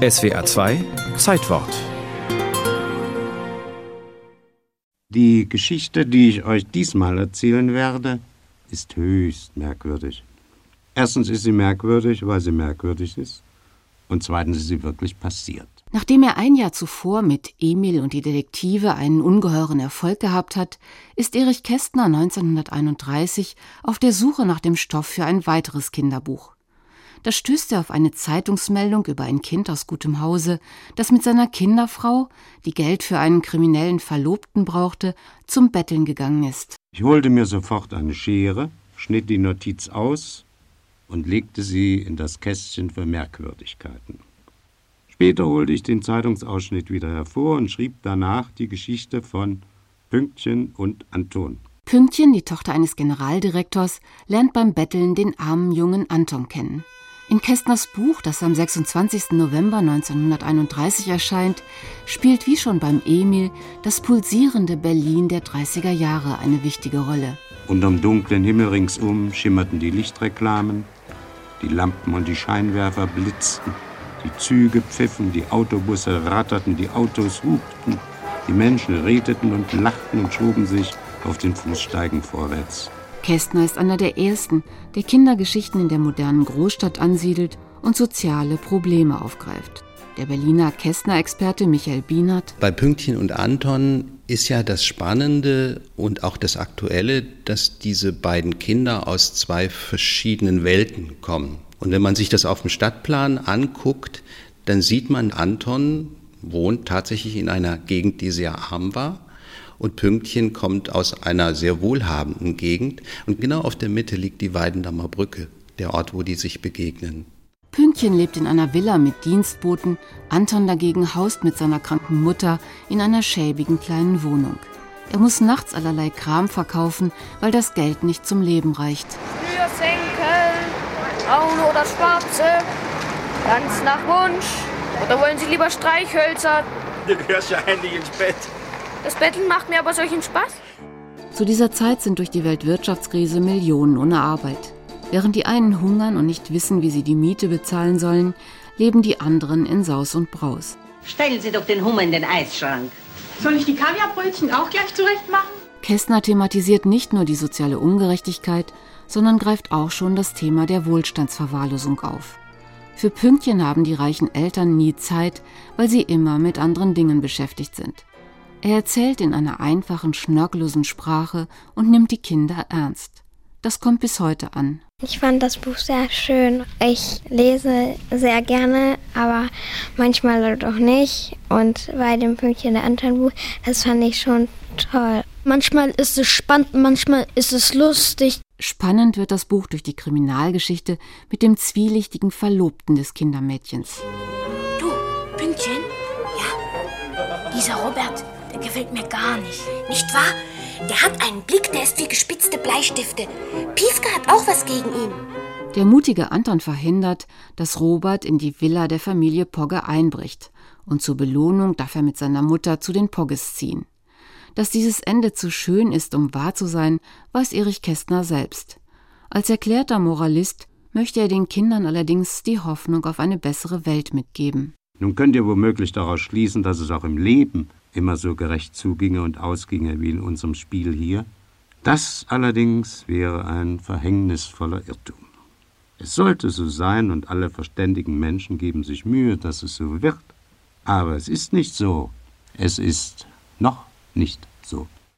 SWA 2 Zeitwort Die Geschichte, die ich euch diesmal erzählen werde, ist höchst merkwürdig. Erstens ist sie merkwürdig, weil sie merkwürdig ist. Und zweitens ist sie wirklich passiert. Nachdem er ein Jahr zuvor mit Emil und die Detektive einen ungeheuren Erfolg gehabt hat, ist Erich Kästner 1931 auf der Suche nach dem Stoff für ein weiteres Kinderbuch. Da stößt er auf eine Zeitungsmeldung über ein Kind aus gutem Hause, das mit seiner Kinderfrau, die Geld für einen kriminellen Verlobten brauchte, zum Betteln gegangen ist. Ich holte mir sofort eine Schere, schnitt die Notiz aus und legte sie in das Kästchen für Merkwürdigkeiten. Später holte ich den Zeitungsausschnitt wieder hervor und schrieb danach die Geschichte von Pünktchen und Anton. Pünktchen, die Tochter eines Generaldirektors, lernt beim Betteln den armen jungen Anton kennen. In Kästners Buch, das am 26. November 1931 erscheint, spielt wie schon beim Emil das pulsierende Berlin der 30er Jahre eine wichtige Rolle. Unterm dunklen Himmel ringsum schimmerten die Lichtreklamen, die Lampen und die Scheinwerfer blitzten, die Züge pfiffen, die Autobusse ratterten, die Autos hupten, die Menschen redeten und lachten und schoben sich auf den Fußsteigen vorwärts. Kästner ist einer der ersten, der Kindergeschichten in der modernen Großstadt ansiedelt und soziale Probleme aufgreift. Der Berliner Kästner-Experte Michael Bienert. Bei Pünktchen und Anton ist ja das Spannende und auch das Aktuelle, dass diese beiden Kinder aus zwei verschiedenen Welten kommen. Und wenn man sich das auf dem Stadtplan anguckt, dann sieht man, Anton wohnt tatsächlich in einer Gegend, die sehr arm war und Pünktchen kommt aus einer sehr wohlhabenden Gegend und genau auf der Mitte liegt die Weidendammer Brücke, der Ort, wo die sich begegnen. Pünktchen lebt in einer Villa mit Dienstboten, Anton dagegen haust mit seiner kranken Mutter in einer schäbigen kleinen Wohnung. Er muss nachts allerlei Kram verkaufen, weil das Geld nicht zum Leben reicht. Schnürsenkel, braun oder schwarze, ganz nach Wunsch. Oder wollen Sie lieber Streichhölzer? Du gehörst ja endlich ins Bett. Das Betteln macht mir aber solchen Spaß. Zu dieser Zeit sind durch die Weltwirtschaftskrise Millionen ohne Arbeit. Während die einen hungern und nicht wissen, wie sie die Miete bezahlen sollen, leben die anderen in Saus und Braus. Stellen Sie doch den Hummer in den Eisschrank. Soll ich die Kaviarbrötchen auch gleich zurecht machen? Kästner thematisiert nicht nur die soziale Ungerechtigkeit, sondern greift auch schon das Thema der Wohlstandsverwahrlosung auf. Für Pünktchen haben die reichen Eltern nie Zeit, weil sie immer mit anderen Dingen beschäftigt sind. Er erzählt in einer einfachen, schnörkellosen Sprache und nimmt die Kinder ernst. Das kommt bis heute an. Ich fand das Buch sehr schön. Ich lese sehr gerne, aber manchmal auch nicht. Und bei dem Pünktchen der anderen Buch, das fand ich schon toll. Manchmal ist es spannend, manchmal ist es lustig. Spannend wird das Buch durch die Kriminalgeschichte mit dem zwielichtigen Verlobten des Kindermädchens. Du, Pünktchen? Ja? Dieser Robert, gefällt mir gar nicht. Nicht wahr? Der hat einen Blick, der ist wie gespitzte Bleistifte. Piefke hat auch was gegen ihn. Der mutige Anton verhindert, dass Robert in die Villa der Familie Pogge einbricht. Und zur Belohnung darf er mit seiner Mutter zu den Pogges ziehen. Dass dieses Ende zu schön ist, um wahr zu sein, weiß Erich Kästner selbst. Als erklärter Moralist möchte er den Kindern allerdings die Hoffnung auf eine bessere Welt mitgeben. Nun könnt ihr womöglich daraus schließen, dass es auch im Leben immer so gerecht zuginge und ausginge wie in unserem Spiel hier. Das allerdings wäre ein verhängnisvoller Irrtum. Es sollte so sein und alle verständigen Menschen geben sich Mühe, dass es so wird. Aber es ist nicht so. Es ist noch nicht so.